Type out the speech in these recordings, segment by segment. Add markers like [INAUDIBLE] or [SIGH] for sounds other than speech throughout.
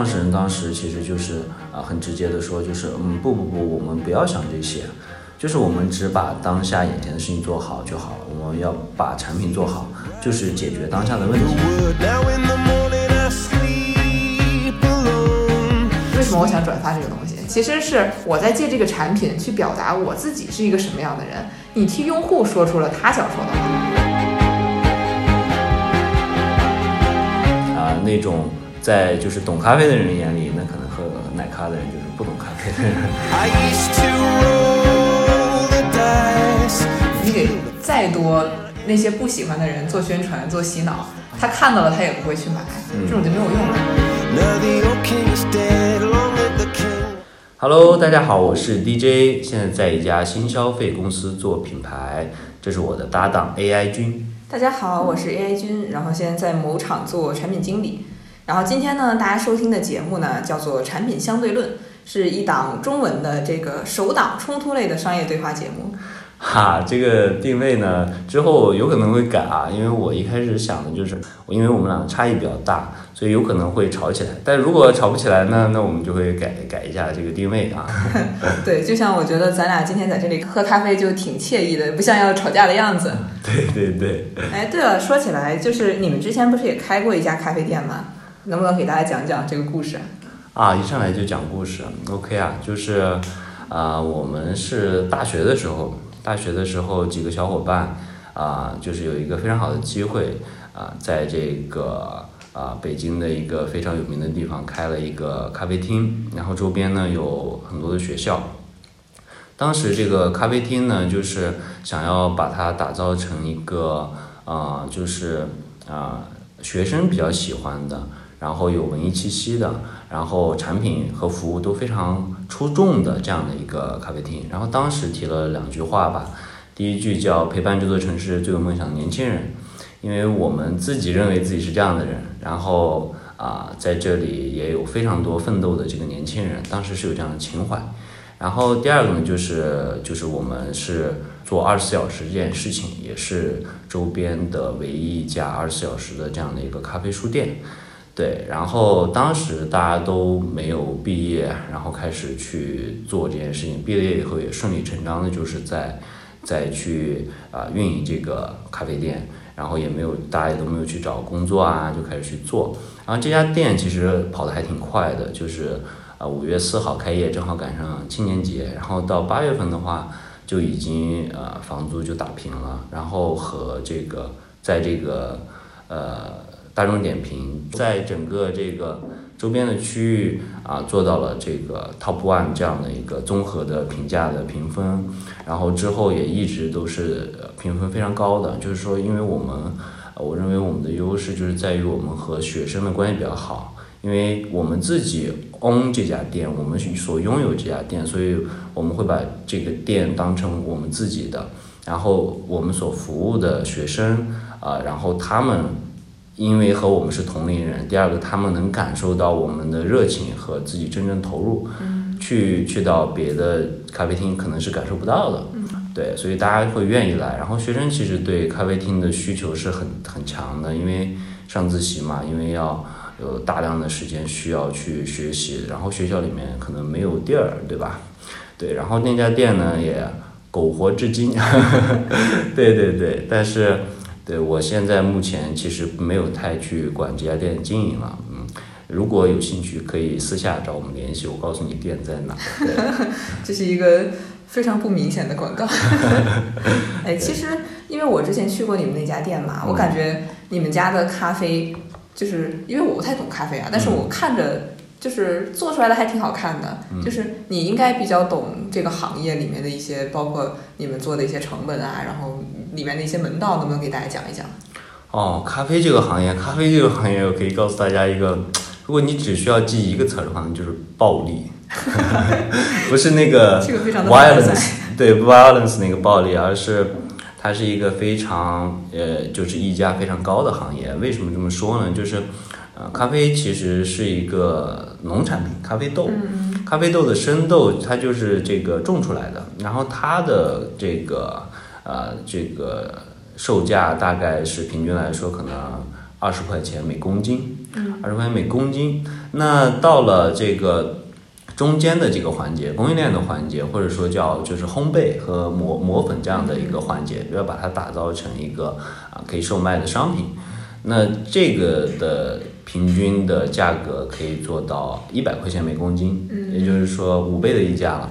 创始人当时其实就是啊、很直接的说，就是嗯不不不，我们不要想这些，就是我们只把当下眼前的事情做好就好了，我们要把产品做好，就是解决当下的问题。为什么我想转发这个东西？其实是我在借这个产品去表达我自己是一个什么样的人。你替用户说出了他想说的话。啊、那种在就是懂咖啡的人眼里，那可能喝奶咖的人就是不懂咖啡的人。I used to roll the dice. 你给再多那些不喜欢的人做宣传、做洗脑，他看到了他也不会去买，这种就没有用了。Now the old king is dead, long live the king. Hello，大家好，我是 DJ，现在在一家新消费公司做品牌，这是我的搭档 AI 君。大家好，我是 AI 君，然后现在在某厂做产品经理。然后今天呢，大家收听的节目呢叫做《产品相对论》，是一档中文的这个首档冲突类的商业对话节目。[LAUGHS] 哈，这个定位呢，之后有可能会改啊，因为我一开始想的就是，因为我们两个差异比较大，所以有可能会吵起来。但如果吵不起来呢，那我们就会改改一下这个定位啊。[LAUGHS] 对，就像我觉得咱俩今天在这里喝咖啡就挺惬意的，不像要吵架的样子。[LAUGHS] 对对对，哎，对了，说起来，就是你们之前不是也开过一家咖啡店吗？能不能给大家讲讲这个故事？啊，一上来就讲故事，OK 啊，就是啊、我们是大学的时候，大学的时候几个小伙伴啊、就是有一个非常好的机会啊、在这个啊、北京的一个非常有名的地方开了一个咖啡厅，然后周边呢有很多的学校。当时这个咖啡厅呢，就是想要把它打造成一个啊、就是啊、学生比较喜欢的，然后有文艺气息的，然后产品和服务都非常出众的这样的一个咖啡厅。然后当时提了两句话吧，第一句叫陪伴这座城市最有梦想的年轻人，因为我们自己认为自己是这样的人，然后啊、在这里也有非常多奋斗的这个年轻人，当时是有这样的情怀。然后第二个呢，就是就是我们是做二十四小时这件事情，也是周边的唯一一家二十四小时的这样的一个咖啡书店。对，然后当时大家都没有毕业，然后开始去做这件事情。毕了业以后也顺理成章的，就是在在去啊、运营这个咖啡店，然后也没有大家也都没有去找工作啊，就开始去做。然后这家店其实跑得还挺快的，就是啊五月四号开业，正好赶上青年节，然后到八月份的话就已经呃房租就打平了，然后和这个在这个呃大众点评在整个这个周边的区域啊做到了这个 top one 这样的一个综合的评价的评分，然后之后也一直都是评分非常高的，就是说因为我们我认为我们的优势就是在于我们和学生的关系比较好。因为我们自己 own 这家店，我们所拥有这家店，所以我们会把这个店当成我们自己的。然后我们所服务的学生啊、然后他们因为和我们是同龄人，第二个他们能感受到我们的热情和自己真正投入，去去到别的咖啡厅可能是感受不到的。对，所以大家会愿意来。然后学生其实对咖啡厅的需求是很很强的，因为上自习嘛，因为要有大量的时间需要去学习，然后学校里面可能没有地儿，对吧？对，然后那家店呢也苟活至今，[LAUGHS] 对对对，但是对我现在目前其实没有太去管这家店的经营了，嗯。如果有兴趣，可以私下找我们联系，我告诉你店在哪。对，[LAUGHS] 这是一个非常不明显的广告。[LAUGHS] 哎，其实因为我之前去过你们那家店嘛，我感觉你们家的咖啡，就是因为我不太懂咖啡啊，但是我看着就是做出来的还挺好看的。就是你应该比较懂这个行业里面的一些，包括你们做的一些成本啊，然后里面的一些门道，能不能给大家讲一讲？哦，咖啡这个行业，咖啡这个行业，我可以告诉大家一个，如果你只需要记一个词儿的话，那就是暴力，[LAUGHS] 不是那个 [LAUGHS] violence，对 violence 那个暴力，而是它是一个非常呃，就是溢价非常高的行业。为什么这么说呢？就是呃，咖啡其实是一个农产品，咖啡豆，咖啡豆的生豆它就是这个种出来的，然后它的这个呃这个售价大概是平均来说可能二十块钱每公斤，二十块钱每公斤。那到了这个中间的这个环节，供应链的环节，或者说叫就是烘焙和磨磨粉这样的一个环节，要把它打造成一个啊可以售卖的商品。那这个的平均的价格可以做到一百块钱每公斤，也就是说五倍的溢价了。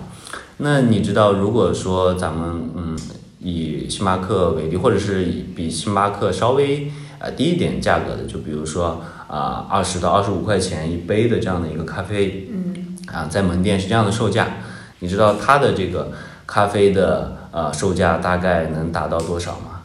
那你知道，如果说咱们嗯以星巴克为例，或者是以比星巴克稍微呃低一点价格的，就比如说啊二十到二十五块钱一杯的这样的一个咖啡，嗯啊在门店是这样的售价，你知道它的这个咖啡的呃售价大概能达到多少吗？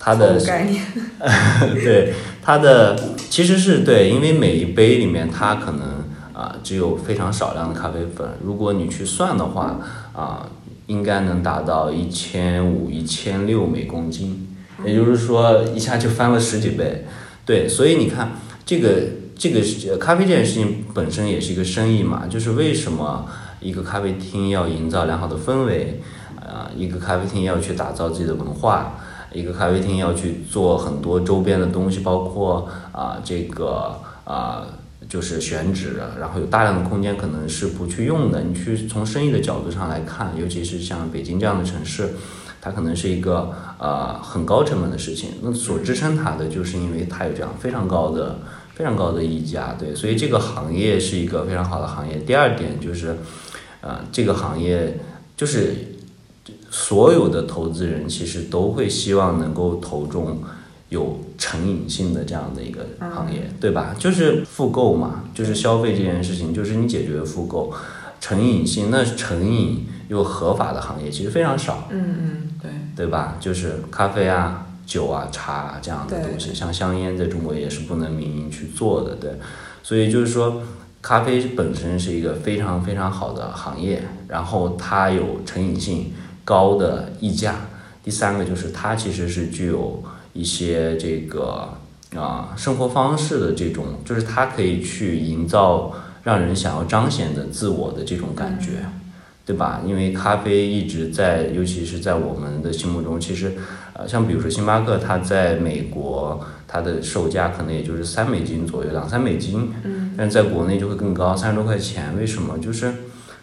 它的概念，[LAUGHS] 对它的其实是对，因为每一杯里面它可能啊、只有非常少量的咖啡粉，如果你去算的话啊、应该能达到一千五、一千六每公斤，也就是说一下就翻了十几倍。对，所以你看这个这个咖啡这件事情本身也是一个生意嘛，就是为什么一个咖啡厅要营造良好的氛围，啊、一个咖啡厅要去打造自己的文化。一个咖啡厅要去做很多周边的东西，包括啊、这个啊、就是选址，然后有大量的空间可能是不去用的。你去从生意的角度上来看，尤其是像北京这样的城市，它可能是一个呃很高成本的事情。那所支撑它的，就是因为它有这样非常高的、非常高的溢价，对，所以这个行业是一个非常好的行业。第二点就是，呃，这个行业就是所有的投资人其实都会希望能够投中有成瘾性的这样的一个行业，对吧？就是复购嘛，就是消费这件事情，就是你解决复购，成瘾性，那成瘾又合法的行业其实非常少，嗯嗯，对，对吧？就是咖啡啊、酒啊、茶啊这样的东西，像香烟在中国也是不能民营去做的，对。所以就是说，咖啡本身是一个非常非常好的行业，然后它有成瘾性高的溢价。第三个就是它其实是具有一些这个啊、生活方式的这种，就是它可以去营造让人想要彰显的自我的这种感觉。对吧？因为咖啡一直在，尤其是在我们的心目中，其实，呃，像比如说星巴克，它在美国它的售价可能也就是三美金左右，两三美金，嗯，但是在国内就会更高，三十多块钱。为什么？就是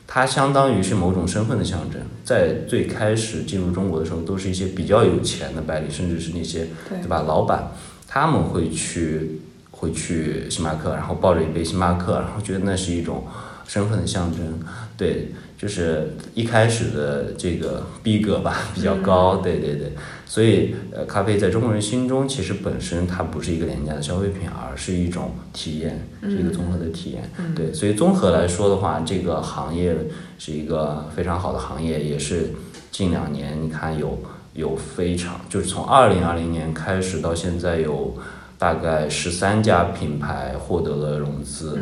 它相当于是某种身份的象征。在最开始进入中国的时候，都是一些比较有钱的白领，甚至是那些对对吧？老板他们会去会去星巴克，然后抱着一杯星巴克，然后觉得那是一种身份的象征。对，就是一开始的这个逼格吧比较高，对对对，所以呃，咖啡在中国人心中其实本身它不是一个廉价的消费品，而是一种体验，是一个综合的体验。对，所以综合来说的话，这个行业是一个非常好的行业，也是近两年你看有有非常就是从二零二零年开始到现在有大概十三家品牌获得了融资。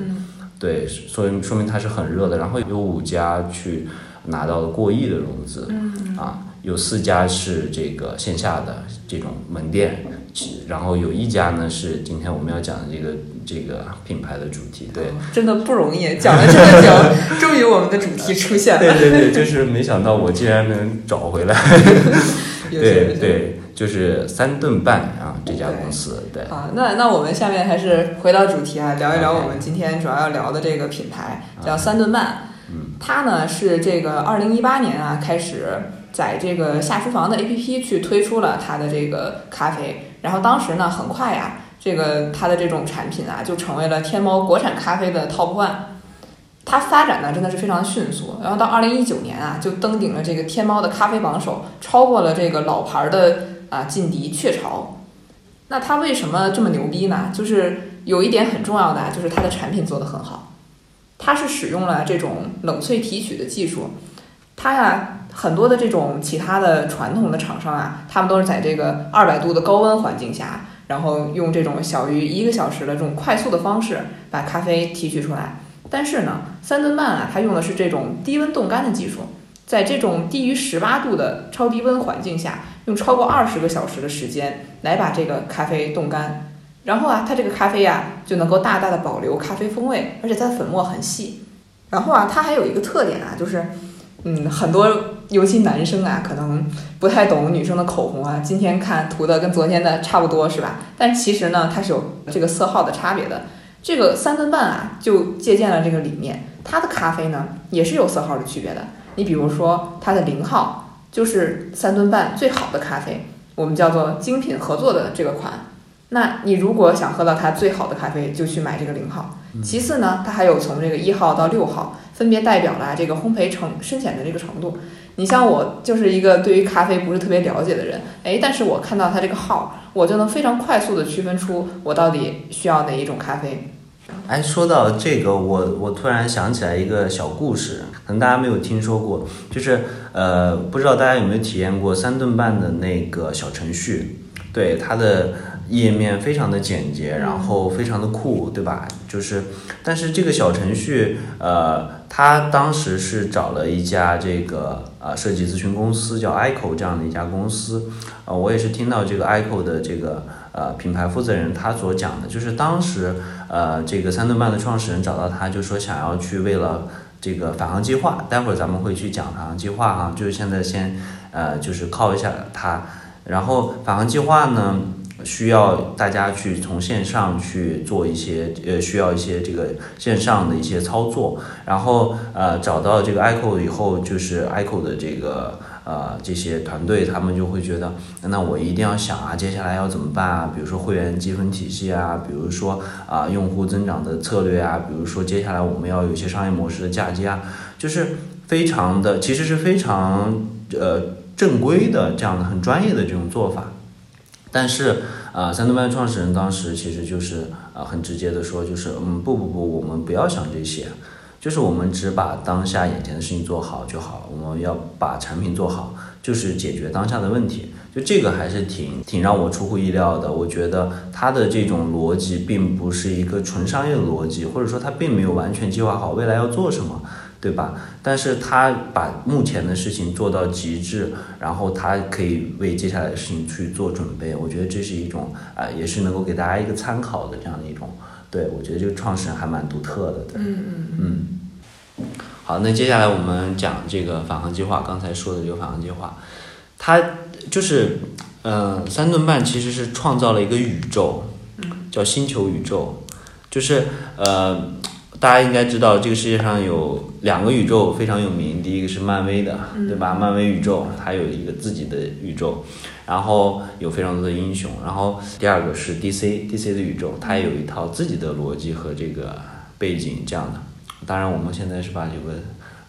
对，所以说明它是很热的。然后有五家去拿到了过亿的融资，啊，有四家是这个线下的这种门店，其然后有一家呢是今天我们要讲的这个这个品牌的主题，对。真的不容易，讲了这么久，[LAUGHS] 终于我们的主题出现了。对对对，就是没想到我竟然能找回来，[LAUGHS] 对对，就是三顿半啊这家公司，对，好，那那我们下面还是回到主题啊，聊一聊我们今天主要要聊的这个品牌，叫三顿半。嗯，它呢是这个二零一八年啊开始在这个下厨房的 APP 去推出了它的这个咖啡，然后当时呢很快呀，这个它的这种产品啊就成为了天猫国产咖啡的 Top One。它发展呢真的是非常迅速，然后到二零一九年啊就登顶了这个天猫的咖啡榜首，超过了这个老牌的啊劲敌雀巢。那它为什么这么牛逼呢？就是有一点很重要的啊，就是它的产品做得很好，它是使用了这种冷萃提取的技术。它呀，很多的这种其他的传统的厂商啊，他们都是在这个二百度的高温环境下，然后用这种小于一个小时的这种快速的方式把咖啡提取出来。但是呢，三顿半啊，它用的是这种低温冻干的技术，在这种低于十八度的超低温环境下，用超过二十个小时的时间来把这个咖啡冻干。然后啊，它这个咖啡呀、就能够大大的保留咖啡风味，而且它的粉末很细。然后啊，它还有一个特点啊，就是，嗯，很多尤其男生啊，可能不太懂女生的口红啊，今天看涂的跟昨天的差不多是吧？但其实呢，它是有这个色号的差别的。这个三分半啊，就借鉴了这个理念，它的咖啡呢也是有色号的区别的。你比如说它的零号就是三顿半最好的咖啡，我们叫做精品合作的这个款。那你如果想喝到它最好的咖啡，就去买这个零号。其次呢，它还有从这个一号到六号，分别代表了这个烘焙程深浅的这个程度。你像我就是一个对于咖啡不是特别了解的人，哎，但是我看到它这个号，我就能非常快速的区分出我到底需要哪一种咖啡。哎，说到这个，我我突然想起来一个小故事，可能大家没有听说过，就是呃，不知道大家有没有体验过三顿半的那个小程序？对，它的页面非常的简洁，然后非常的酷，对吧？就是，但是这个小程序，呃，它当时是找了一家这个呃设计咨询公司，叫 ICO 这样的一家公司，呃，我也是听到这个 ICO 的这个呃品牌负责人他所讲的，就是当时呃这个三顿半的创始人找到他，就说想要去为了这个返航计划，待会儿咱们会去讲返航计划哈，就是现在先呃就是靠一下他，然后返航计划呢。需要大家去从线上去做一些呃，需要一些这个线上的一些操作，然后呃找到这个 ICO 以后，就是 ICO 的这个呃这些团队，他们就会觉得，那我一定要想啊，接下来要怎么办啊？比如说会员积分体系啊，比如说啊、用户增长的策略啊，比如说接下来我们要有一些商业模式的嫁接啊，就是非常的，其实是非常呃正规的这样的很专业的这种做法。但是，啊，三顿半创始人当时其实就是啊很直接的说，就是嗯不不不，我们不要想这些，就是我们只把当下眼前的事情做好就好，我们要把产品做好，就是解决当下的问题。就这个还是挺挺让我出乎意料的。我觉得他的这种逻辑并不是一个纯商业的逻辑，或者说他并没有完全计划好未来要做什么。对吧？但是他把目前的事情做到极致，然后他可以为接下来的事情去做准备。我觉得这是一种啊、呃也是能够给大家一个参考的这样的一种。对我觉得这个创始人还蛮独特的。对，嗯嗯嗯。好，那接下来我们讲这个返航计划。刚才说的这个返航计划，它就是，呃，三顿半其实是创造了一个宇宙，叫星球宇宙，就是呃，大家应该知道这个世界上有两个宇宙非常有名，第一个是漫威的，对吧？漫威宇宙它有一个自己的宇宙，然后有非常多的英雄，然后第二个是 DC，DC 的宇宙，它也有一套自己的逻辑和这个背景这样的。当然，我们现在是把这个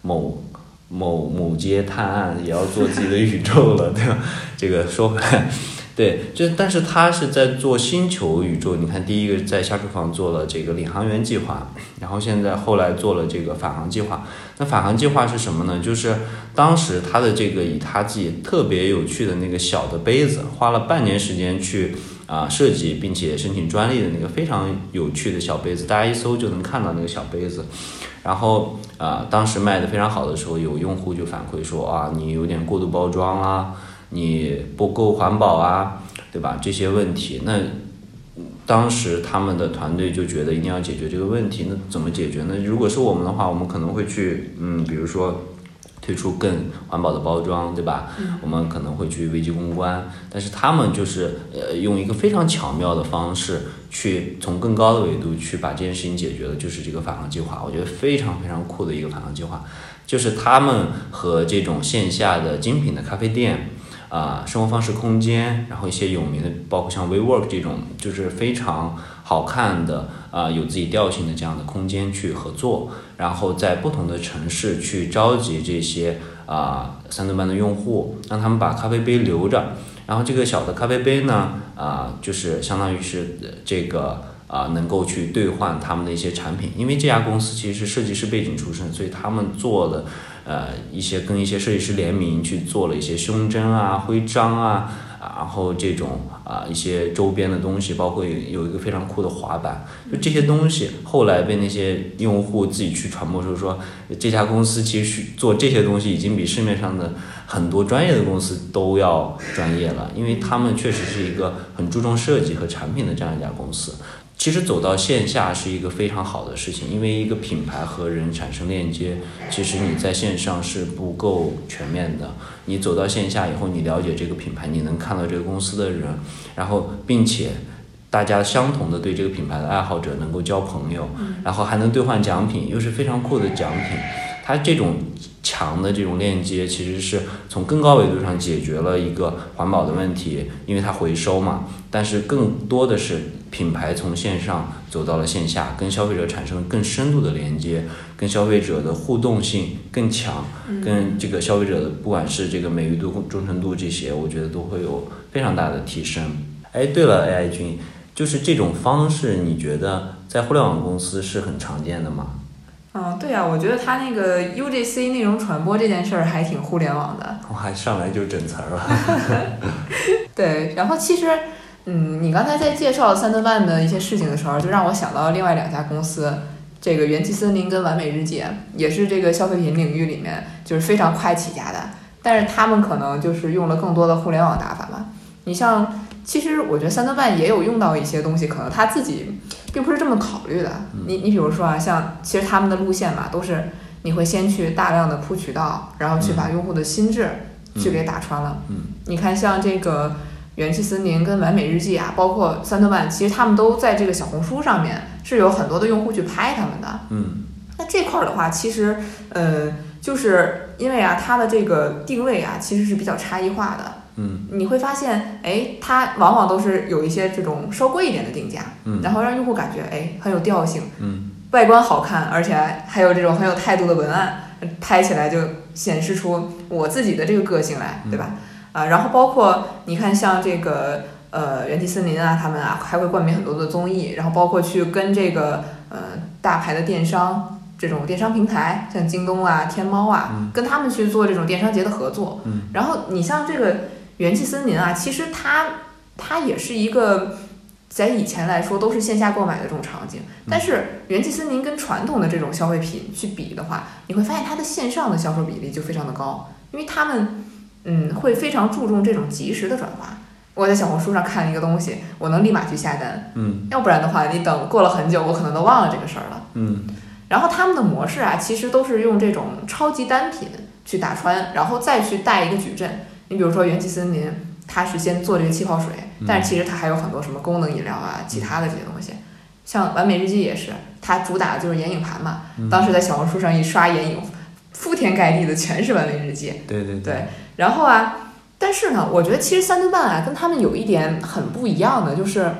某某某街探案也要做自己的宇宙了，对吧？这个说回来，[LAUGHS] 对，就但是他是在做星球宇宙。你看，第一个在下厨房做了这个领航员计划，然后现在后来做了这个返航计划。那返航计划是什么呢？就是当时他的这个以他自己特别有趣的那个小的杯子，花了半年时间去啊、设计，并且申请专利的那个非常有趣的小杯子，大家一搜就能看到那个小杯子。然后啊、当时卖的非常好的时候，有用户就反馈说啊，你有点过度包装啊，你不够环保啊，对吧？这些问题，那当时他们的团队就觉得一定要解决这个问题。那怎么解决呢？如果是我们的话，我们可能会去，嗯，比如说推出更环保的包装，对吧？我们可能会去危机公关，但是他们就是呃用一个非常巧妙的方式去从更高的维度去把这件事情解决了，就是这个返航计划，我觉得非常非常酷的一个返航计划，就是他们和这种线下的精品的咖啡店。啊、生活方式空间，然后一些有名的，包括像 WeWork 这种，就是非常好看的啊、有自己调性的这样的空间去合作，然后在不同的城市去召集这些啊、三顿半的用户，让他们把咖啡杯留着，然后这个小的咖啡杯呢，啊、就是相当于是这个。啊，能够去兑换他们的一些产品，因为这家公司其实是设计师背景出身，所以他们做的呃一些跟一些设计师联名去做了一些胸针啊、徽章啊，然后这种啊一些周边的东西，包括有一个非常酷的滑板，就这些东西后来被那些用户自己去传播出说，这家公司其实做这些东西已经比市面上的很多专业的公司都要专业了，因为他们确实是一个很注重设计和产品的这样一家公司。其实走到线下是一个非常好的事情，因为一个品牌和人产生链接，其实你在线上是不够全面的。你走到线下以后，你了解这个品牌，你能看到这个公司的人，然后并且大家相同的对这个品牌的爱好者能够交朋友，然后还能兑换奖品，又是非常酷的奖品。它这种强的这种链接，其实是从更高维度上解决了一个环保的问题，因为它回收嘛。但是更多的是品牌从线上走到了线下，跟消费者产生更深度的连接，跟消费者的互动性更强，跟这个消费者的不管是这个美誉度、忠诚度这些，我觉得都会有非常大的提升。哎，对了，AI 君，就是这种方式，你觉得在互联网公司是很常见的吗？嗯，对啊，我觉得他那个 UGC 内容传播这件事儿还挺互联网的。我还上来就整词儿了。[LAUGHS] 对，然后其实，嗯，你刚才在介绍三顿半的一些事情的时候，就让我想到另外两家公司，这个元气森林跟完美日记，也是这个消费品领域里面就是非常快起家的，但是他们可能就是用了更多的互联网打法嘛。你像，其实我觉得三顿半也有用到一些东西，可能他自己并不是这么考虑的。你你比如说啊，像其实他们的路线嘛，都是你会先去大量的铺渠道，然后去把用户的心智去给打穿了。嗯你看，像这个元气森林跟完美日记啊，包括三顿半，其实他们都在这个小红书上面是有很多的用户去拍他们的。嗯那这块儿的话，其实呃，就是因为啊，它的这个定位啊，其实是比较差异化的。嗯。你会发现，哎，它往往都是有一些这种稍贵一点的定价，嗯。然后让用户感觉哎很有调性，嗯。外观好看，而且还有这种很有态度的文案，拍起来就显示出我自己的这个个性来，对吧？啊，然后包括你看像这个呃元气森林啊，他们啊还会冠名很多的综艺，然后包括去跟这个呃大牌的电商这种电商平台，像京东啊、天猫啊，跟他们去做这种电商节的合作。嗯，然后你像这个元气森林啊，其实它它也是一个。在以前来说都是线下购买的这种场景，但是元气森林跟传统的这种消费品去比的话，你会发现它的线上的销售比例就非常的高，因为他们嗯会非常注重这种及时的转化。我在小红书上看一个东西，我能立马去下单，嗯要不然的话，你等过了很久，我可能都忘了这个事儿了。嗯然后他们的模式啊，其实都是用这种超级单品去打穿，然后再去带一个矩阵。你比如说元气森林，它是先做这个气泡水，但是其实它还有很多什么功能饮料啊，其他的这些东西。像完美日记也是，它主打的就是眼影盘嘛。当时在小红书上一刷眼影，铺天盖地的全是完美日记。对对对，然后啊，但是呢，我觉得其实三顿半啊，跟他们有一点很不一样的，就是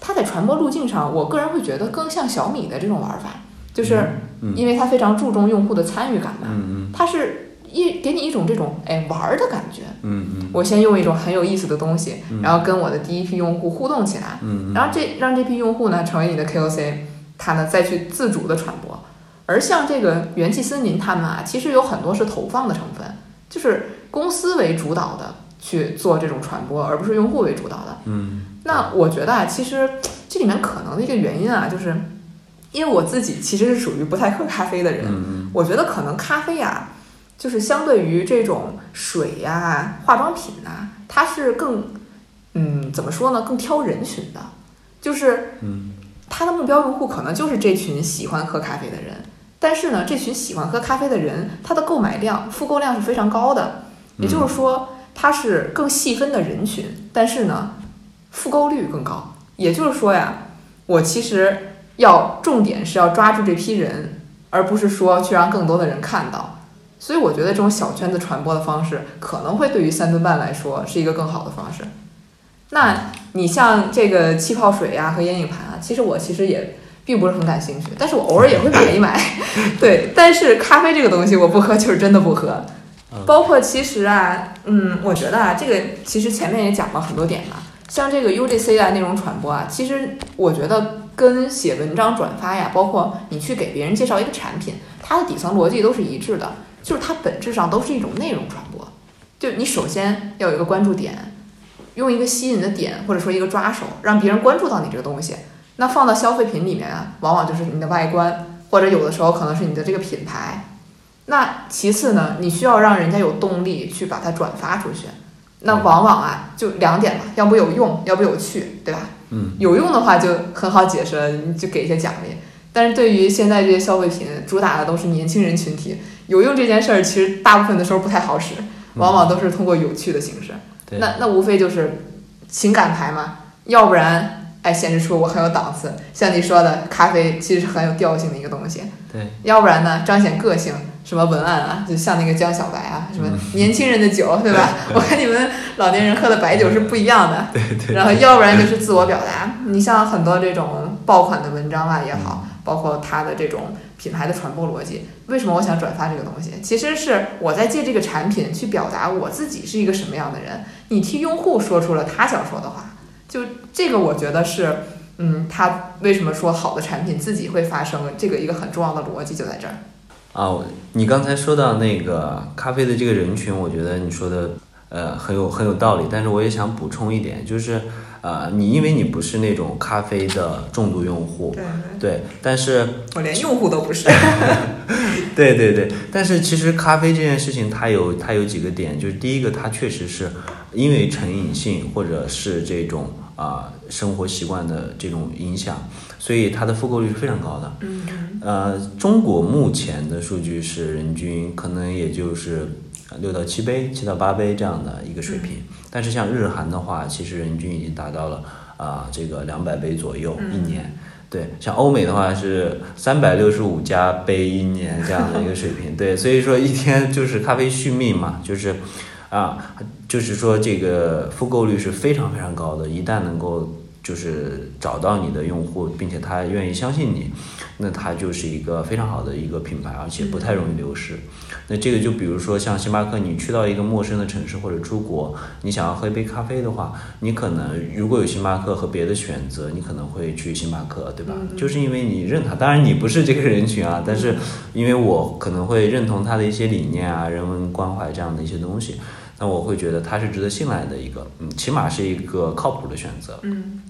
它在传播路径上，我个人会觉得更像小米的这种玩法，就是嗯因为它非常注重用户的参与感嘛，嗯它是一给你一种这种哎玩儿的感觉。嗯嗯我先用一种很有意思的东西，嗯然后跟我的第一批用户互动起来，嗯然后这让这批用户呢成为你的 KOC，他呢再去自主的传播。而像这个元气森林他们啊，其实有很多是投放的成分，就是公司为主导的去做这种传播，而不是用户为主导的。嗯那我觉得啊，其实这里面可能的一个原因啊，就是因为我自己其实是属于不太喝咖啡的人，嗯我觉得可能咖啡啊，就是相对于这种水呀、化妆品呐、它是更，嗯，怎么说呢，更挑人群的，就是嗯它的目标用户可能就是这群喜欢喝咖啡的人，但是呢，这群喜欢喝咖啡的人，他的购买量、复购量是非常高的，也就是说，它是更细分的人群，但是呢，复购率更高。也就是说呀，我其实要重点是要抓住这批人，而不是说去让更多的人看到。所以我觉得这种小圈子传播的方式，可能会对于三顿半来说是一个更好的方式。那你像这个气泡水呀、和眼影盘啊，其实我其实也并不是很感兴趣，但是我偶尔也会买一买。[LAUGHS] 对，但是咖啡这个东西我不喝，就是真的不喝。包括其实啊，嗯，我觉得啊，这个其实前面也讲了很多点嘛，像这个 UGC 啊内容传播啊，其实我觉得跟写文章转发呀，包括你去给别人介绍一个产品，它的底层逻辑都是一致的，就是它本质上都是一种内容传播。就你首先要有一个关注点，用一个吸引的点或者说一个抓手，让别人关注到你这个东西。那放到消费品里面啊，往往就是你的外观，或者有的时候可能是你的这个品牌。那其次呢，你需要让人家有动力去把它转发出去。那往往啊，就两点嘛，要不有用，要不有趣，对吧？嗯，有用的话就很好解释了，你就给一些奖励。但是对于现在这些消费品，主打的都是年轻人群体，有用这件事儿其实大部分的时候不太好使，往往都是通过有趣的形式。对，那那无非就是情感牌嘛，要不然哎显示出我很有档次，像你说的，咖啡其实是很有调性的一个东西。对，要不然呢，彰显个性，什么文案啊，就像那个江小白啊，什么年轻人的酒，对吧？我看你们老年人喝的白酒是不一样的。[LAUGHS] 对对，然后要不然就是自我表达，你像很多这种爆款的文章啊也好，包括它的这种品牌的传播逻辑，为什么我想转发这个东西？其实是我在借这个产品去表达我自己是一个什么样的人，你替用户说出了他想说的话，就这个我觉得是。嗯，他为什么说好的产品自己会发生？这个一个很重要的逻辑就在这儿。啊，你刚才说到那个咖啡的这个人群，我觉得你说的呃很有很有道理，但是我也想补充一点，就是呃你因为你不是那种咖啡的重度用户，对对，但是我连用户都不是。[LAUGHS] 对对对，但是其实咖啡这件事情，它有它有几个点，就是第一个，它确实是因为成瘾性或者是这种啊、生活习惯的这种影响，所以它的复购率是非常高的。嗯呃，中国目前的数据是人均可能也就是六到七杯、七到八杯这样的一个水平，但是像日韩的话，其实人均已经达到了啊、这个两百杯左右一年。对，像欧美的话是三百六十五加杯一年这样的一个水平。[LAUGHS] 对，所以说一天就是咖啡续命嘛，就是啊，就是说这个复购率是非常非常高的。一旦能够就是找到你的用户，并且他愿意相信你，那它就是一个非常好的一个品牌，而且不太容易流失。那这个就比如说像星巴克，你去到一个陌生的城市或者出国，你想要喝一杯咖啡的话，你可能如果有星巴克和别的选择，你可能会去星巴克，对吧？就是因为你认它，当然你不是这个人群啊，但是因为我可能会认同他的一些理念啊、人文关怀这样的一些东西，那我会觉得他是值得信赖的一个，嗯，起码是一个靠谱的选择。嗯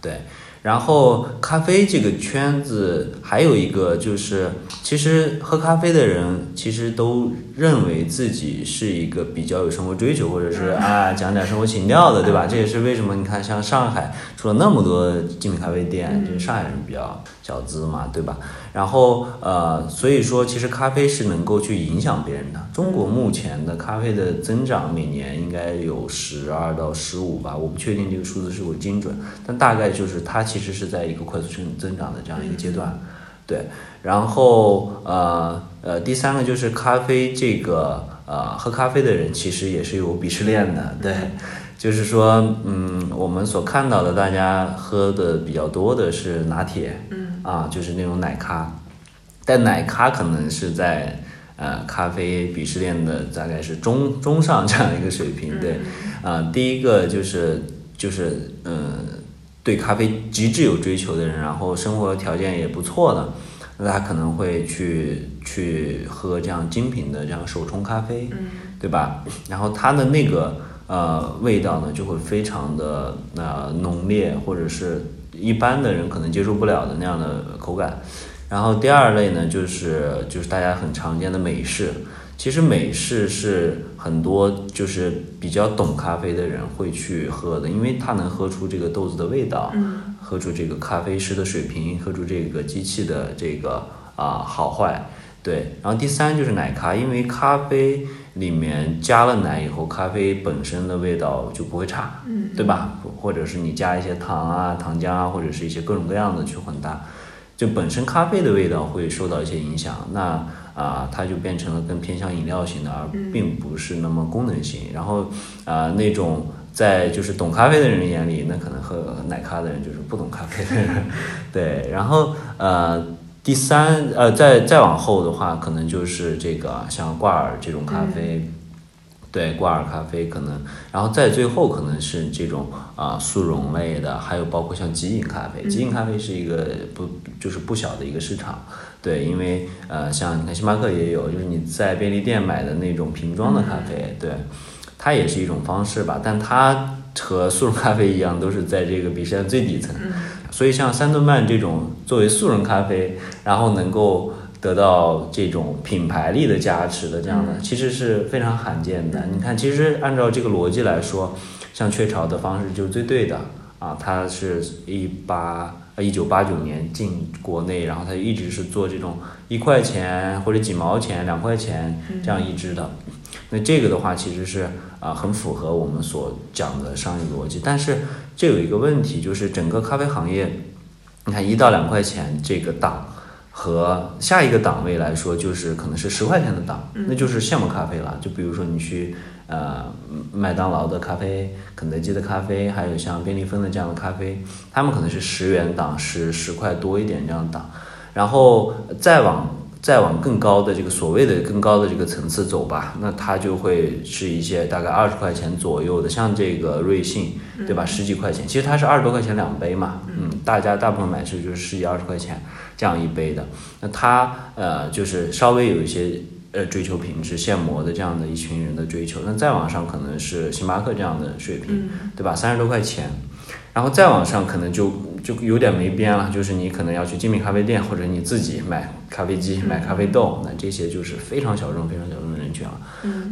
对，然后咖啡这个圈子还有一个就是，其实喝咖啡的人其实都认为自己是一个比较有生活追求，或者是啊讲点生活情调的，对吧？这也是为什么你看像上海出了那么多精品咖啡店，就是上海人比较小资嘛，对吧？然后呃，所以说其实咖啡是能够去影响别人的。中国目前的咖啡的增长每年应该有十二到十五吧，我不确定这个数字是否精准，但大概就是它其实是在一个快速增增长的这样一个阶段。对，然后呃呃，第三个就是咖啡这个呃，喝咖啡的人其实也是有鄙视链的，对，就是说嗯，我们所看到的大家喝的比较多的是拿铁，嗯啊，就是那种奶咖，但奶咖可能是在呃咖啡鄙视链的大概是中中上这样的一个水平，对，啊、第一个就是就是嗯、对咖啡极致有追求的人，然后生活条件也不错的，那他可能会去去喝这样精品的这样手冲咖啡，嗯对吧？然后它的那个呃味道呢，就会非常的呃浓烈，或者是一般的人可能接受不了的那样的口感。然后第二类呢，就是就是大家很常见的美式。其实美式是很多就是比较懂咖啡的人会去喝的，因为他能喝出这个豆子的味道，嗯喝出这个咖啡师的水平，喝出这个机器的这个啊、好坏。对，然后第三就是奶咖，因为咖啡里面加了奶以后，咖啡本身的味道就不会差，嗯对吧？或者是你加一些糖啊、糖浆啊，或者是一些各种各样的去混搭，就本身咖啡的味道会受到一些影响。那啊、它就变成了更偏向饮料型的，而并不是那么功能性。然后啊、那种在就是懂咖啡的人眼里，那可能喝奶咖的人就是不懂咖啡的人，[LAUGHS] 对。然后呃，第三呃，再再往后的话，可能就是这个像挂耳这种咖啡。对挂耳咖啡可能，然后再最后可能是这种啊、速溶类的，还有包括像即饮咖啡，即饮咖啡是一个不就是不小的一个市场，对，因为呃像你看星巴克也有，就是你在便利店买的那种瓶装的咖啡，对，它也是一种方式吧，但它和速溶咖啡一样，都是在这个鄙视链最底层，所以像三顿半这种作为速溶咖啡，然后能够得到这种品牌力的加持的这样的，其实是非常罕见的。你看，其实按照这个逻辑来说，像雀巢的方式就是最对的啊，它是一八呃一九八九年进国内，然后它一直是做这种一块钱或者几毛钱、两块钱这样一支的。那这个的话，其实是啊、很符合我们所讲的商业逻辑，但是这有一个问题，就是整个咖啡行业，你看一到两块钱这个档。和下一个档位来说，就是可能是十块钱的档，那就是现磨咖啡了。就比如说你去呃麦当劳的咖啡、肯德基的咖啡，还有像便利蜂的这样的咖啡，他们可能是十元档，是十块多一点这样的档，然后再往再往更高的这个所谓的更高的这个层次走吧，那它就会是一些大概二十块钱左右的，像这个瑞幸，对吧？十几块钱，其实它是二十多块钱两杯嘛，嗯，大家大部分买是就是十几二十块钱这样一杯的，那它呃就是稍微有一些呃追求品质现磨的这样的一群人的追求，那再往上可能是星巴克这样的水平，对吧？三十多块钱，然后再往上可能就就有点没边了，就是你可能要去精品咖啡店，或者你自己买咖啡机、买咖啡豆，那这些就是非常小众、非常小众的人群了。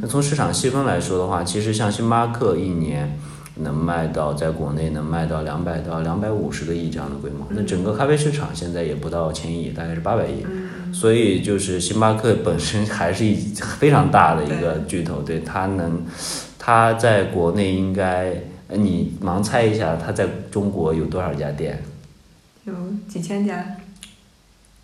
那从市场细分来说的话，其实像星巴克一年能卖到在国内能卖到两百到两百五十个亿这样的规模，那整个咖啡市场现在也不到千亿，大概是八百亿。所以就是星巴克本身还是一非常大的一个巨头，对它能，它在国内应该，呃你盲猜一下，它在中国有多少家店？有几千家，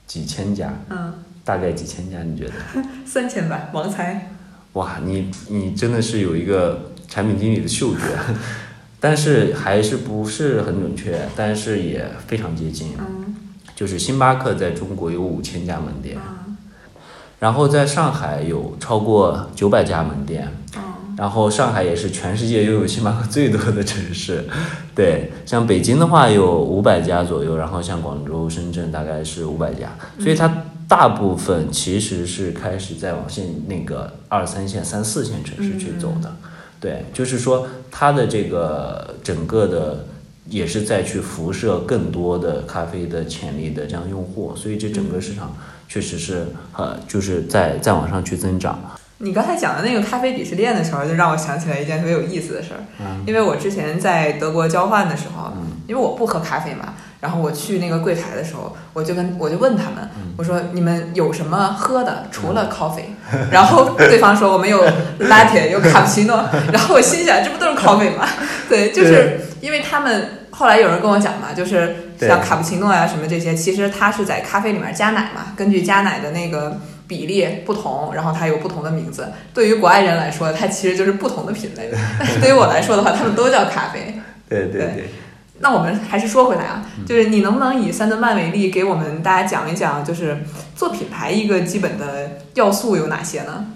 几千家，嗯，大概几千家？你觉得？[LAUGHS] 三千吧，盲猜。哇，你你真的是有一个产品经理的嗅觉，[LAUGHS] 但是还是不是很准确，但是也非常接近。嗯就是星巴克在中国有五千家门店，嗯然后在上海有超过九百家门店，嗯然后上海也是全世界拥有星巴克最多的城市，[LAUGHS] 对，像北京的话有五百家左右，然后像广州、深圳大概是五百家，所以它大部分其实是开始在往线那个二三线、三四线城市去走的，对，就是说它的这个整个的。也是在去辐射更多的咖啡的潜力的这样用户，所以这整个市场确实是呃，就是在在往上去增长。你刚才讲的那个咖啡鄙视链的时候，就让我想起来一件特别有意思的事儿。嗯因为我之前在德国交换的时候，因为我不喝咖啡嘛，然后我去那个柜台的时候，我就跟我就问他们，嗯我说你们有什么喝的除了 coffee？[LAUGHS] 然后对方说我们有 latte，有卡布奇诺。[LAUGHS] 然后我心想，这不都是 coffee 吗？[LAUGHS] 对，就是因为他们后来有人跟我讲嘛，就是像卡布奇诺呀、什么这些，其实它是在咖啡里面加奶嘛，根据加奶的那个比例不同，然后它有不同的名字。对于国外人来说，它其实就是不同的品类。但是对于我来说的话，他们都叫咖啡。对对对对，那我们还是说回来啊，就是你能不能以三顿半为例，给我们大家讲一讲，就是做品牌一个基本的要素有哪些呢？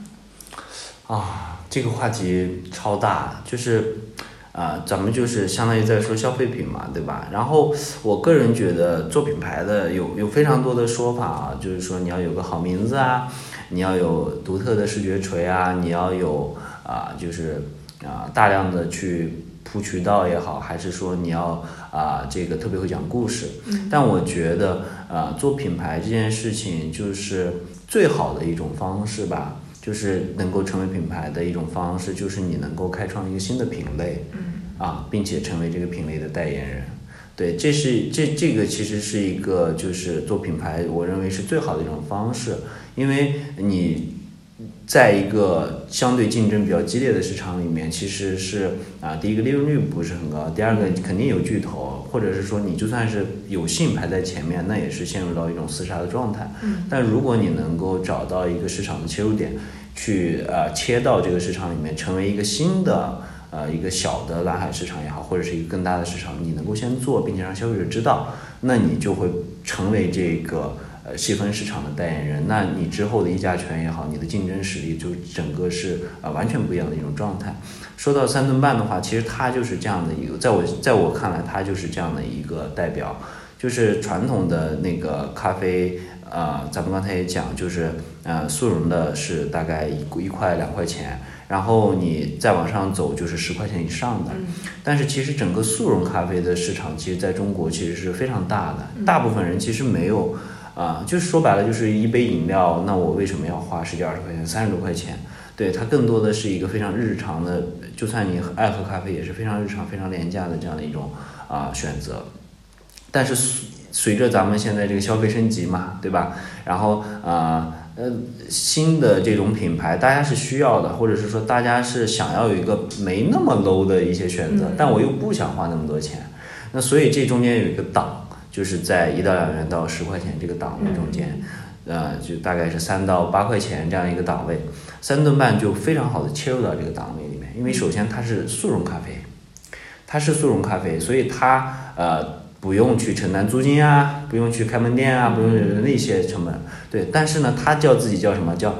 啊，这个话题超大，就是，啊、咱们就是相当于在说消费品嘛，对吧？然后我个人觉得做品牌的有有非常多的说法啊，就是说你要有个好名字啊，你要有独特的视觉锤啊，你要有啊、就是啊、大量的去铺渠道也好，还是说你要啊、这个特别会讲故事。但我觉得啊、做品牌这件事情就是最好的一种方式吧。就是能够成为品牌的一种方式，就是你能够开创一个新的品类，啊，并且成为这个品类的代言人。对，这是这这个其实是一个就是做品牌，我认为是最好的一种方式，因为你在一个相对竞争比较激烈的市场里面，其实是啊，第一个利润率不是很高，第二个肯定有巨头，或者是说你就算是有幸排在前面，那也是陷入到一种厮杀的状态。嗯但如果你能够找到一个市场的切入点，去啊切到这个市场里面，成为一个新的呃一个小的蓝海市场也好，或者是一个更大的市场，你能够先做，并且让消费者知道，那你就会成为这个呃细分市场的代言人。那你之后的议价权也好，你的竞争实力就整个是呃完全不一样的一种状态。说到三顿半的话，其实它就是这样的一个，在我在我看来，它就是这样的一个代表，就是传统的那个咖啡。呃，咱们刚才也讲，就是呃，速溶的是大概一一块两块钱，然后你再往上走就是十块钱以上的。但是其实整个速溶咖啡的市场，其实在中国其实是非常大的，大部分人其实没有，啊、就是说白了就是一杯饮料，那我为什么要花十几二十块钱、三十多块钱？对，它更多的是一个非常日常的，就算你爱喝咖啡，也是非常日常、非常廉价的这样的一种啊、选择。但是随随着咱们现在这个消费升级嘛，对吧？然后啊呃新的这种品牌，大家是需要的，或者是说大家是想要有一个没那么 low 的一些选择，但我又不想花那么多钱，那所以这中间有一个档，就是在一到两元到十块钱这个档位中间。呃，就大概是三到八块钱这样一个档位，三顿半就非常好的切入到这个档位里面，因为首先它是速溶咖啡，它是速溶咖啡，所以它呃不用去承担租金啊，不用去开门店啊，不用那些成本，对。但是呢，他叫自己叫什么叫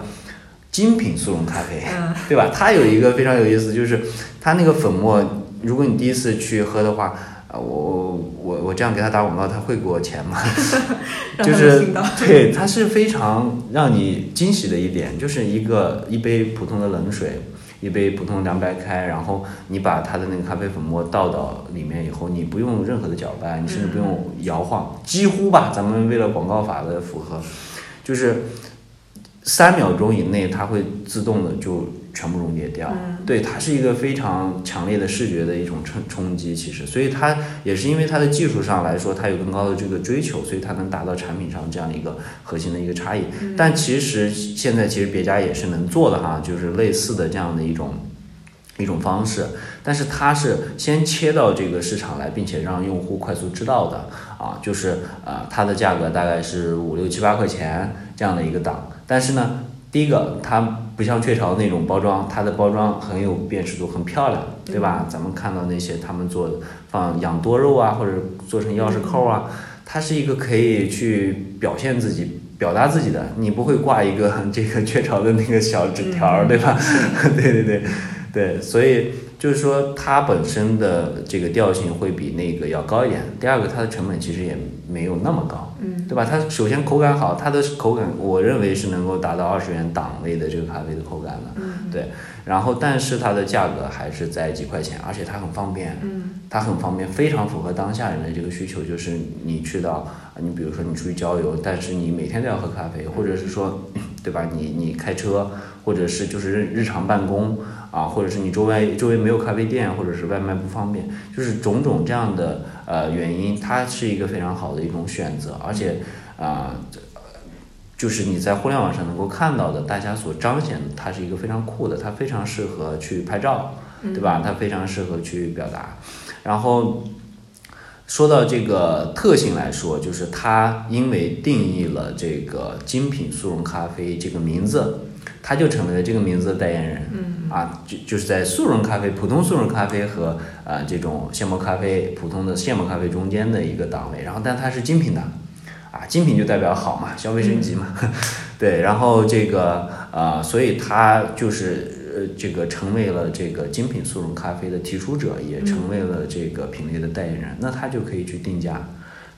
精品速溶咖啡，对吧？他有一个非常有意思，就是他那个粉末，如果你第一次去喝的话，啊，我我我这样给他打广告，他会给我钱吗？[LAUGHS] 就是对，他是非常让你惊喜的一点，就是一个一杯普通的冷水，一杯普通凉白开，然后你把它的那个咖啡粉末倒到里面以后，你不用任何的搅拌，你甚至不用摇晃，几乎吧，咱们为了广告法的符合，就是三秒钟以内，它会自动的就全部溶解掉。对，它是一个非常强烈的视觉的一种冲冲击，其实，所以它也是因为它的技术上来说，它有更高的这个追求，所以它能达到产品上这样的一个核心的一个差异。但其实现在其实别家也是能做的哈，就是类似的这样的一种。一种方式，但是它是先切到这个市场来，并且让用户快速知道的啊，就是呃它的价格大概是五六七八块钱这样的一个档，但是呢，第一个它不像雀巢那种包装，它的包装很有辨识度，很漂亮，对吧？咱们看到那些他们做放养多肉啊，或者做成钥匙扣啊，它是一个可以去表现自己。表达自己的，你不会挂一个 [LAUGHS] 这个雀巢的那个小纸条儿，对吧？[LAUGHS] 对对对，对，所以就是说它本身的这个调性会比那个要高一点。第二个，它的成本其实也没有那么高，嗯，对吧？它首先口感好，它的口感我认为是能够达到二十元档位的这个咖啡的口感的，嗯，对。然后，但是它的价格还是在几块钱，而且它很方便，嗯，它很方便，非常符合当下人的这个需求，就是你去到，你比如说你出去郊游，但是你每天都要喝咖啡，或者是说，[COUGHS] 对吧？你你开车，或者是就是日日常办公啊，或者是你周围周围没有咖啡店，或者是外卖不方便，就是种种这样的呃原因，它是一个非常好的一种选择，而且啊。就是你在互联网上能够看到的，大家所彰显的，它是一个非常酷的，它非常适合去拍照，对吧？它非常适合去表达。然后说到这个特性来说，就是它因为定义了这个精品速溶咖啡这个名字，它就成为了这个名字的代言人。嗯啊，就就是在速溶咖啡、普通速溶咖啡和呃这种现磨咖啡、普通的现磨咖啡中间的一个档位。然后，但它是精品的。啊，精品就代表好嘛，消费升级嘛，[LAUGHS] 对，然后这个呃，所以它就是呃，这个成为了这个精品速溶咖啡的提出者，也成为了这个品类的代言人，那他就可以去定价。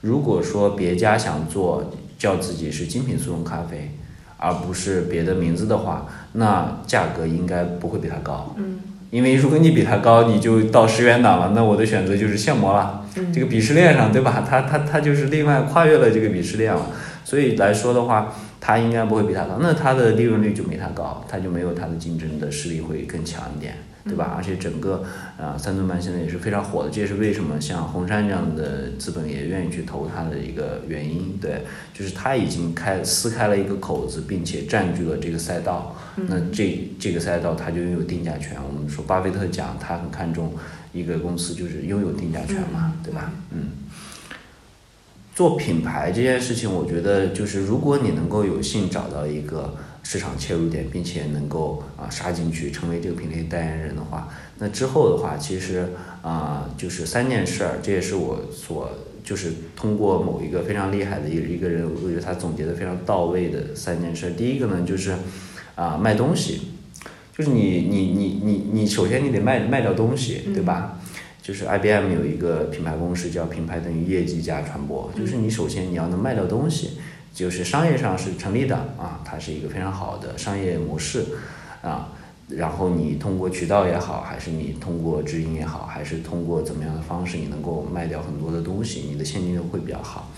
如果说别家想做叫自己是精品速溶咖啡，而不是别的名字的话，那价格应该不会比它高。嗯。因为如果你比它高，你就到十元档了，那我的选择就是现磨了。这个鄙视链上，对吧？它它它就是另外跨越了这个鄙视链了。所以来说的话，它应该不会比它高，那它的利润率就没它高，它就没有它的竞争的实力会更强一点，对吧？而且整个啊三顿半现在也是非常火的，这也是为什么像红杉这样的资本也愿意去投它的一个原因。对，就是它已经开撕开了一个口子，并且占据了这个赛道。那这这个赛道它就拥有定价权。我们说巴菲特讲他很看重一个公司就是拥有定价权嘛，对吧？嗯。做品牌这件事情，我觉得就是如果你能够有幸找到一个市场切入点，并且能够啊杀进去，成为这个品类代言人的话，那之后的话，其实啊就是三件事儿，这也是我所就是通过某一个非常厉害的一一个人，我觉得他总结的非常到位的三件事。第一个呢就是啊卖东西，就是你你你你你首先你得卖卖掉东西，对吧？就是 IBM 有一个品牌公式叫品牌等于业绩加传播，就是你首先你要能卖掉东西，就是商业上是成立的啊，它是一个非常好的商业模式啊。然后你通过渠道也好，还是你通过直营也好，还是通过怎么样的方式，你能够卖掉很多的东西，你的现金流会比较好。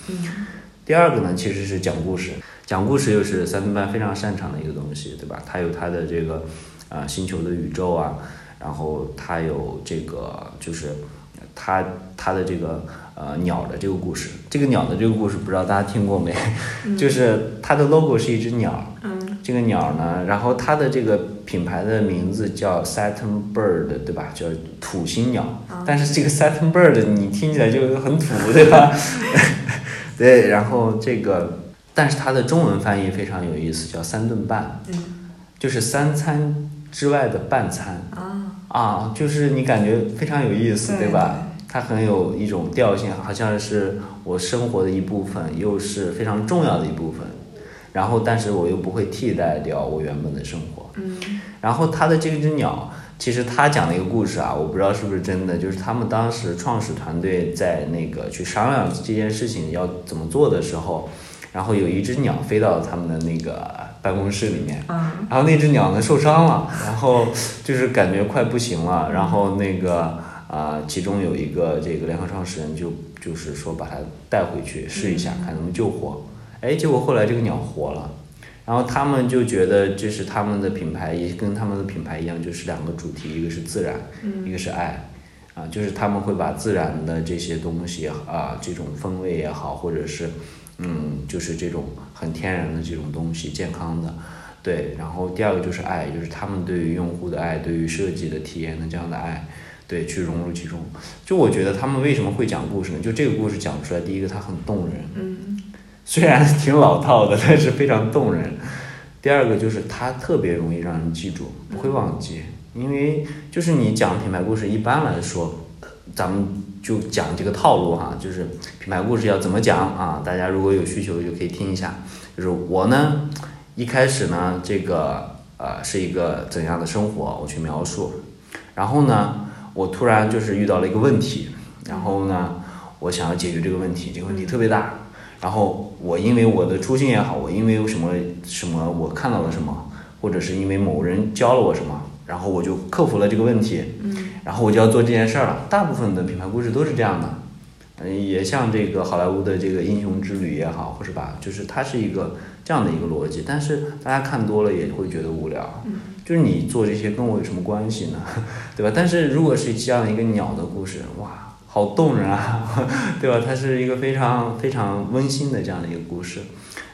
第二个呢，其实是讲故事，讲故事又是三顿半非常擅长的一个东西，对吧？它有它的这个啊、星球的宇宙啊，然后它有这个就是它它的这个呃鸟的这个故事，这个鸟的这个故事不知道大家听过没？[LAUGHS] 就是它的 logo 是一只鸟，嗯这个鸟呢，然后它的这个品牌的名字叫 Saturn Bird，对吧？叫土星鸟。但是这个 Saturn Bird 你听起来就很土，对吧？[LAUGHS] 对，然后这个，但是它的中文翻译非常有意思，叫三顿半，嗯就是三餐之外的半餐啊，啊，就是你感觉非常有意思，对吧？它很有一种调性，好像是我生活的一部分，又是非常重要的一部分。然后，但是我又不会替代掉我原本的生活。嗯然后它的这只鸟，其实他讲了一个故事啊，我不知道是不是真的，就是他们当时创始团队在那个去商量这件事情要怎么做的时候，然后有一只鸟飞到他们的那个办公室里面，嗯然后那只鸟呢受伤了，然后就是感觉快不行了，然后那个啊、其中有一个这个联合创始人就就是说把它带回去试一下，看能不能救活。哎，结果后来这个鸟活了，然后他们就觉得这是他们的品牌，也跟他们的品牌一样，就是两个主题，一个是自然，一个是爱。啊，就是他们会把自然的这些东西啊，这种风味也好，或者是，嗯，就是这种很天然的这种东西，健康的，对。然后第二个就是爱，就是他们对于用户的爱，对于设计的体验的这样的爱，对，去融入其中。就我觉得他们为什么会讲故事呢？就这个故事讲出来，第一个它很动人，嗯虽然挺老套的，但是非常动人。第二个就是它特别容易让人记住，不会忘记，因为就是你讲品牌故事，一般来说，呃咱们就讲这个套路哈，就是品牌故事要怎么讲啊？大家如果有需求就可以听一下。就是我呢，一开始呢，这个呃是一个怎样的生活，我去描述，然后呢，我突然就是遇到了一个问题，然后呢，我想要解决这个问题，这个问题特别大，然后我因为我的初心也好，我因为有什么什么我看到了什么，或者是因为某人教了我什么，然后我就克服了这个问题，然后我就要做这件事儿了。大部分的品牌故事都是这样的，嗯，也像这个好莱坞的这个英雄之旅也好，或是吧，就是它是一个这样的一个逻辑，但是大家看多了也会觉得无聊，就是你做这些跟我有什么关系呢？[LAUGHS] 对吧？但是如果是这样一个鸟的故事，哇，好动人啊，[LAUGHS] 对吧？它是一个非常非常温馨的这样的一个故事，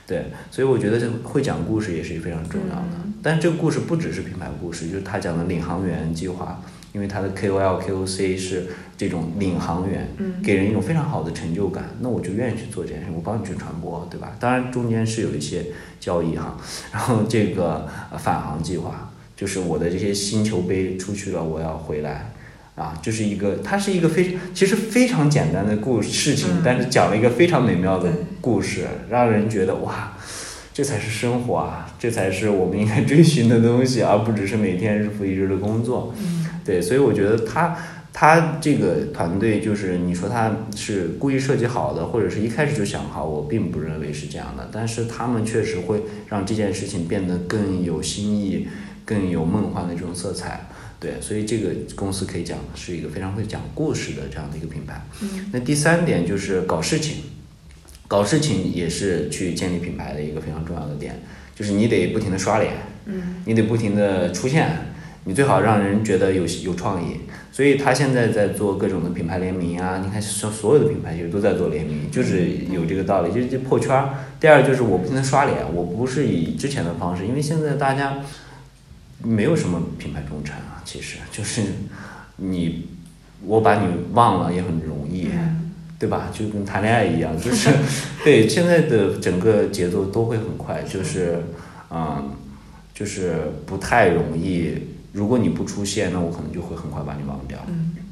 对，所以我觉得这会讲故事也是非常重要的。但这个故事不只是品牌故事，就是他讲的领航员计划，因为他的 KOL、KOC 是这种领航员，给人一种非常好的成就感，那我就愿意去做这件事，我帮你去传播，对吧？当然中间是有一些交易哈，然后这个呃返航计划，就是我的这些星球杯出去了，我要回来。啊，就是一个，它是一个非其实非常简单的故事情，但是讲了一个非常美妙的故事，让人觉得哇，这才是生活啊，这才是我们应该 [LAUGHS] 追寻的东西，而不只是每天日复一日的工作。对，所以我觉得他他这个团队就是你说他是故意设计好的，或者是一开始就想好，我并不认为是这样的。但是他们确实会让这件事情变得更有新意、更有梦幻的这种色彩。对，所以这个公司可以讲是一个非常会讲故事的这样的一个品牌。那第三点就是搞事情，搞事情也是去建立品牌的一个非常重要的点，就是你得不停的刷脸，嗯，你得不停的出现，你最好让人觉得有有创意。所以他现在在做各种的品牌联名啊，你看所所有的品牌其实都在做联名，就是有这个道理，就是这破圈儿。第二就是我不停的刷脸，我不是以之前的方式，因为现在大家没有什么品牌忠诚啊，其实就是你我把你忘了也很容易，对吧？就跟谈恋爱一样，就是对 [LAUGHS] 现在的整个节奏都会很快，就是嗯，就是不太容易。如果你不出现，那我可能就会很快把你忘掉。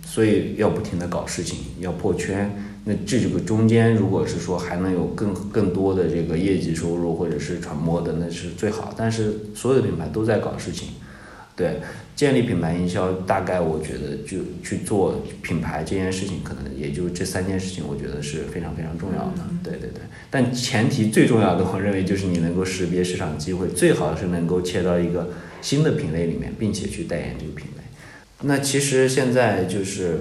所以要不停的搞事情，要破圈。那这个中间，如果是说还能有更更多的这个业绩收入或者是传播的，那是最好。但是所有的品牌都在搞事情，对，建立品牌营销，大概我觉得就去做品牌这件事情，可能也就这三件事情，我觉得是非常非常重要的。对对对，但前提最重要的，我认为就是你能够识别市场机会，最好是能够切到一个新的品类里面，并且去代言这个品类。那其实现在就是，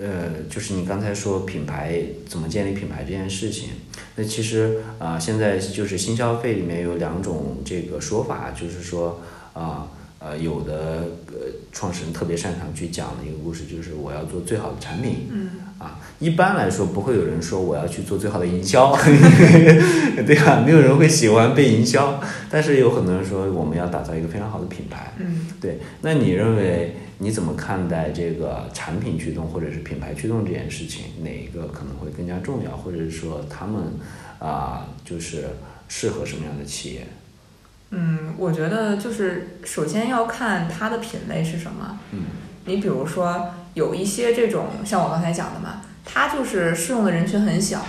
呃，就是你刚才说品牌怎么建立品牌这件事情，那其实啊、现在就是新消费里面有两种这个说法，就是说啊、有的呃创始人特别擅长去讲的一个故事，就是我要做最好的产品。嗯啊，一般来说不会有人说我要去做最好的营销，[LAUGHS] 对吧？没有人会喜欢被营销，但是有很多人说我们要打造一个非常好的品牌。嗯对，那你认为你怎么看待这个产品驱动或者是品牌驱动这件事情？哪一个可能会更加重要，或者是说他们啊、就是适合什么样的企业？嗯，我觉得就是首先要看它的品类是什么。嗯你比如说有一些这种像我刚才讲的嘛，它就是适用的人群很小，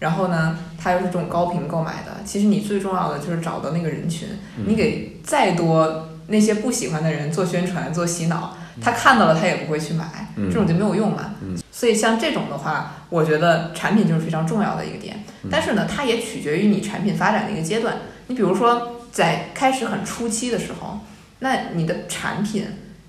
然后呢，它又是这种高频购买的。其实你最重要的就是找到那个人群，你给再多那些不喜欢的人做宣传、做洗脑，他看到了他也不会去买，嗯这种就没有用嘛。嗯所以像这种的话，我觉得产品就是非常重要的一个点。但是呢，它也取决于你产品发展的一个阶段。你比如说，在开始很初期的时候，那你的产品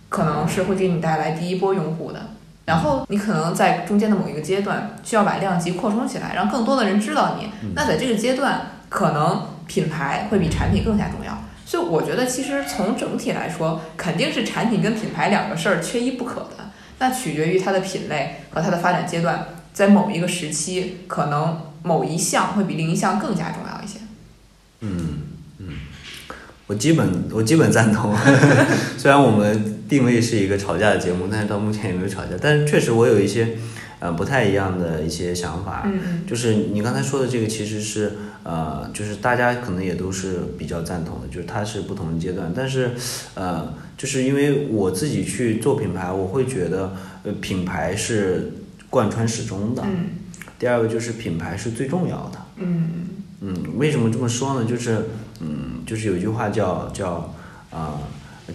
可能是会给你带来第一波用户的，然后你可能在中间的某一个阶段需要把量级扩充起来，让更多的人知道你。那在这个阶段，可能品牌会比产品更加重要。所以我觉得，其实从整体来说，肯定是产品跟品牌两个事儿缺一不可的。那取决于它的品类和它的发展阶段，在某一个时期，可能某一项会比另一项更加重要一些。嗯嗯，我基本我基本赞同。[LAUGHS] 虽然我们定位是一个吵架的节目，但是到目前也没有吵架。但是确实我有一些呃不太一样的一些想法。嗯嗯就是你刚才说的这个，其实是呃，就是大家可能也都是比较赞同的，就是它是不同的阶段。但是呃，就是因为我自己去做品牌，我会觉得呃，品牌是贯穿始终的。嗯第二个就是品牌是最重要的。嗯嗯，为什么这么说呢？就是嗯，就是有一句话叫叫啊、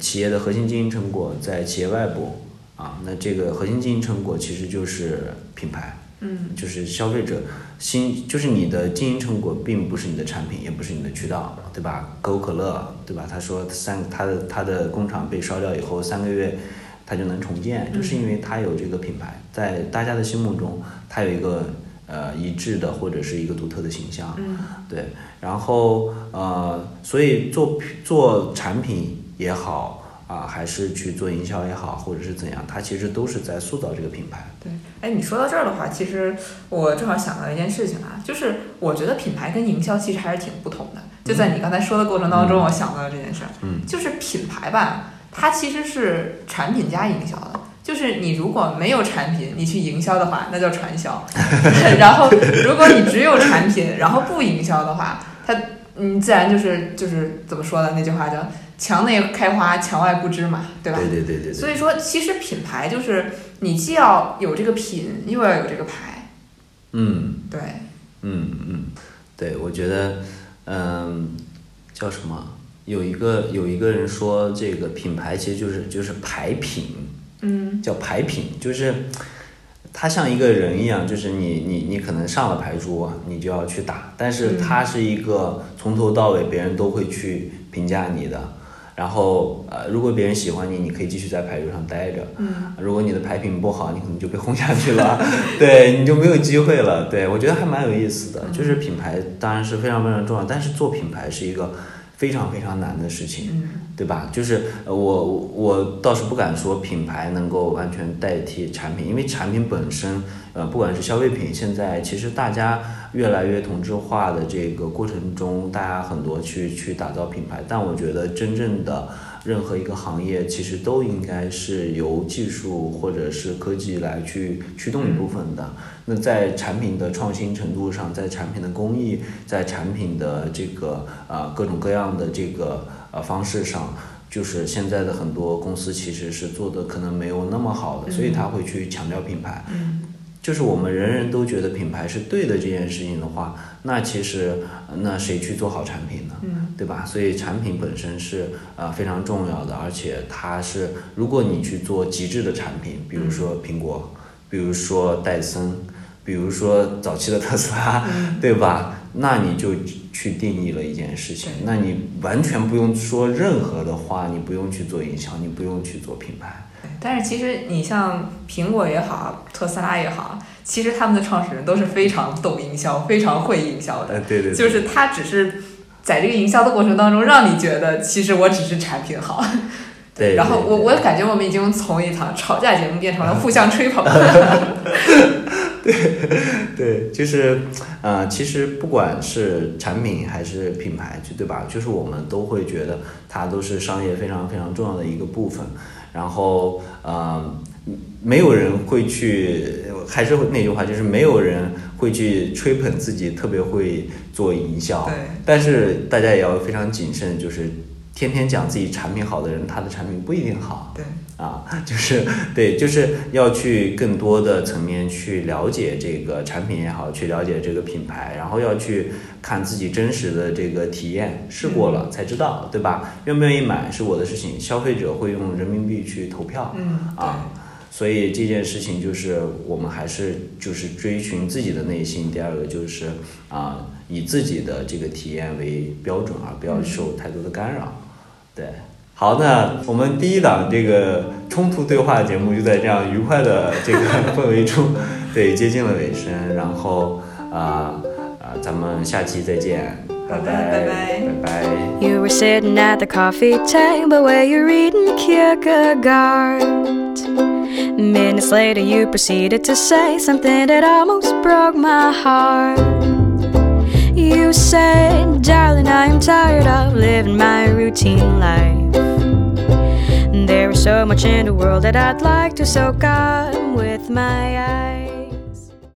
企业的核心经营成果在企业外部啊，那这个核心经营成果其实就是品牌。嗯就是消费者心，就是你的经营成果，并不是你的产品，也不是你的渠道，对吧？可口可乐，对吧？他说三，他的他的工厂被烧掉以后，三个月他就能重建，就是因为他有这个品牌，在大家的心目中，他有一个呃一致的或者是一个独特的形象，嗯对。然后呃，所以做做产品也好。啊，还是去做营销也好，或者是怎样，它其实都是在塑造这个品牌。对，哎，你说到这儿的话，其实我正好想到一件事情啊，就是我觉得品牌跟营销其实还是挺不同的。就在你刚才说的过程当中，我想到了这件事儿，嗯就是品牌吧，它其实是产品加营销的。就是你如果没有产品，你去营销的话，那叫传销。[LAUGHS] 然后如果你只有产品，然后不营销的话，它嗯自然就是就是怎么说的？那句话叫“墙内开花，墙外不知”嘛，对吧？对对对对对。所以说，其实品牌就是你既要有这个品，又要有这个牌。嗯对，嗯嗯，对，我觉得，嗯，叫什么？有一个有一个人说，这个品牌其实就是就是牌品，嗯叫牌品，就是它像一个人一样，就是你你你可能上了牌桌，你就要去打，但是嗯它是一个从头到尾别人都会去评价你的。然后，呃，如果别人喜欢你，你可以继续在牌桌上待着。嗯如果你的牌品不好，你可能就被轰下去了，[LAUGHS] 对，你就没有机会了。对我觉得还蛮有意思的，就是品牌当然是非常非常重要，但是做品牌是一个非常非常难的事情，嗯对吧？就是呃我我倒是不敢说品牌能够完全代替产品，因为产品本身，呃，不管是消费品，现在其实大家越来越同质化的这个过程中，大家很多去去打造品牌，但我觉得真正的任何一个行业，其实都应该是由技术或者是科技来去驱动一部分的。那在产品的创新程度上，在产品的工艺，在产品的这个呃各种各样的这个呃方式上，就是现在的很多公司其实是做的可能没有那么好的，所以他会去强调品牌。嗯就是我们人人都觉得品牌是对的这件事情的话，那其实呃那谁去做好产品呢？嗯对吧？所以产品本身是呃非常重要的，而且它是如果你去做极致的产品，比如说苹果，比如说戴森，比如说早期的特斯拉，[LAUGHS] 对吧？那你就去定义了一件事情，那你完全不用说任何的话，你不用去做营销，你不用去做品牌。但是其实你像苹果也好，特斯拉也好，其实他们的创始人都是非常懂营销、非常会营销的。对对，就是他只是在这个营销的过程当中，让你觉得其实我只是产品好。[LAUGHS] 对，然后我我感觉我们已经从一场吵架节目变成了互相吹捧。[LAUGHS] 对，就是，呃，其实不管是产品还是品牌，就对吧？就是我们都会觉得它都是商业非常非常重要的一个部分。然后，呃，没有人会去，还是那句话，就是没有人会去吹捧自己特别会做营销。对但是大家也要非常谨慎，就是天天讲自己产品好的人，他的产品不一定好。对，啊，就是对，就是要去更多的层面去了解这个产品也好，去了解这个品牌，然后要去看自己真实的这个体验，试过了才知道，对吧？愿不愿意买是我的事情，消费者会用人民币去投票，嗯，啊，所以这件事情就是我们还是就是追寻自己的内心。第二个就是啊，以自己的这个体验为标准，啊不要受太多的干扰。对，好，那我们第一档这个冲突对话节目就在这样愉快的这个氛围中，[LAUGHS] 对，接近了尾声。然后啊啊、咱们下期再见，拜拜，拜拜拜拜。You were sitting at the coffee table where you're reading Kierkegaard. Minutes later, you proceeded to say something that almost broke my heart. You said, Darling, I am tired of living my routine life. There is so much in the world that I'd like to soak up with my eyes.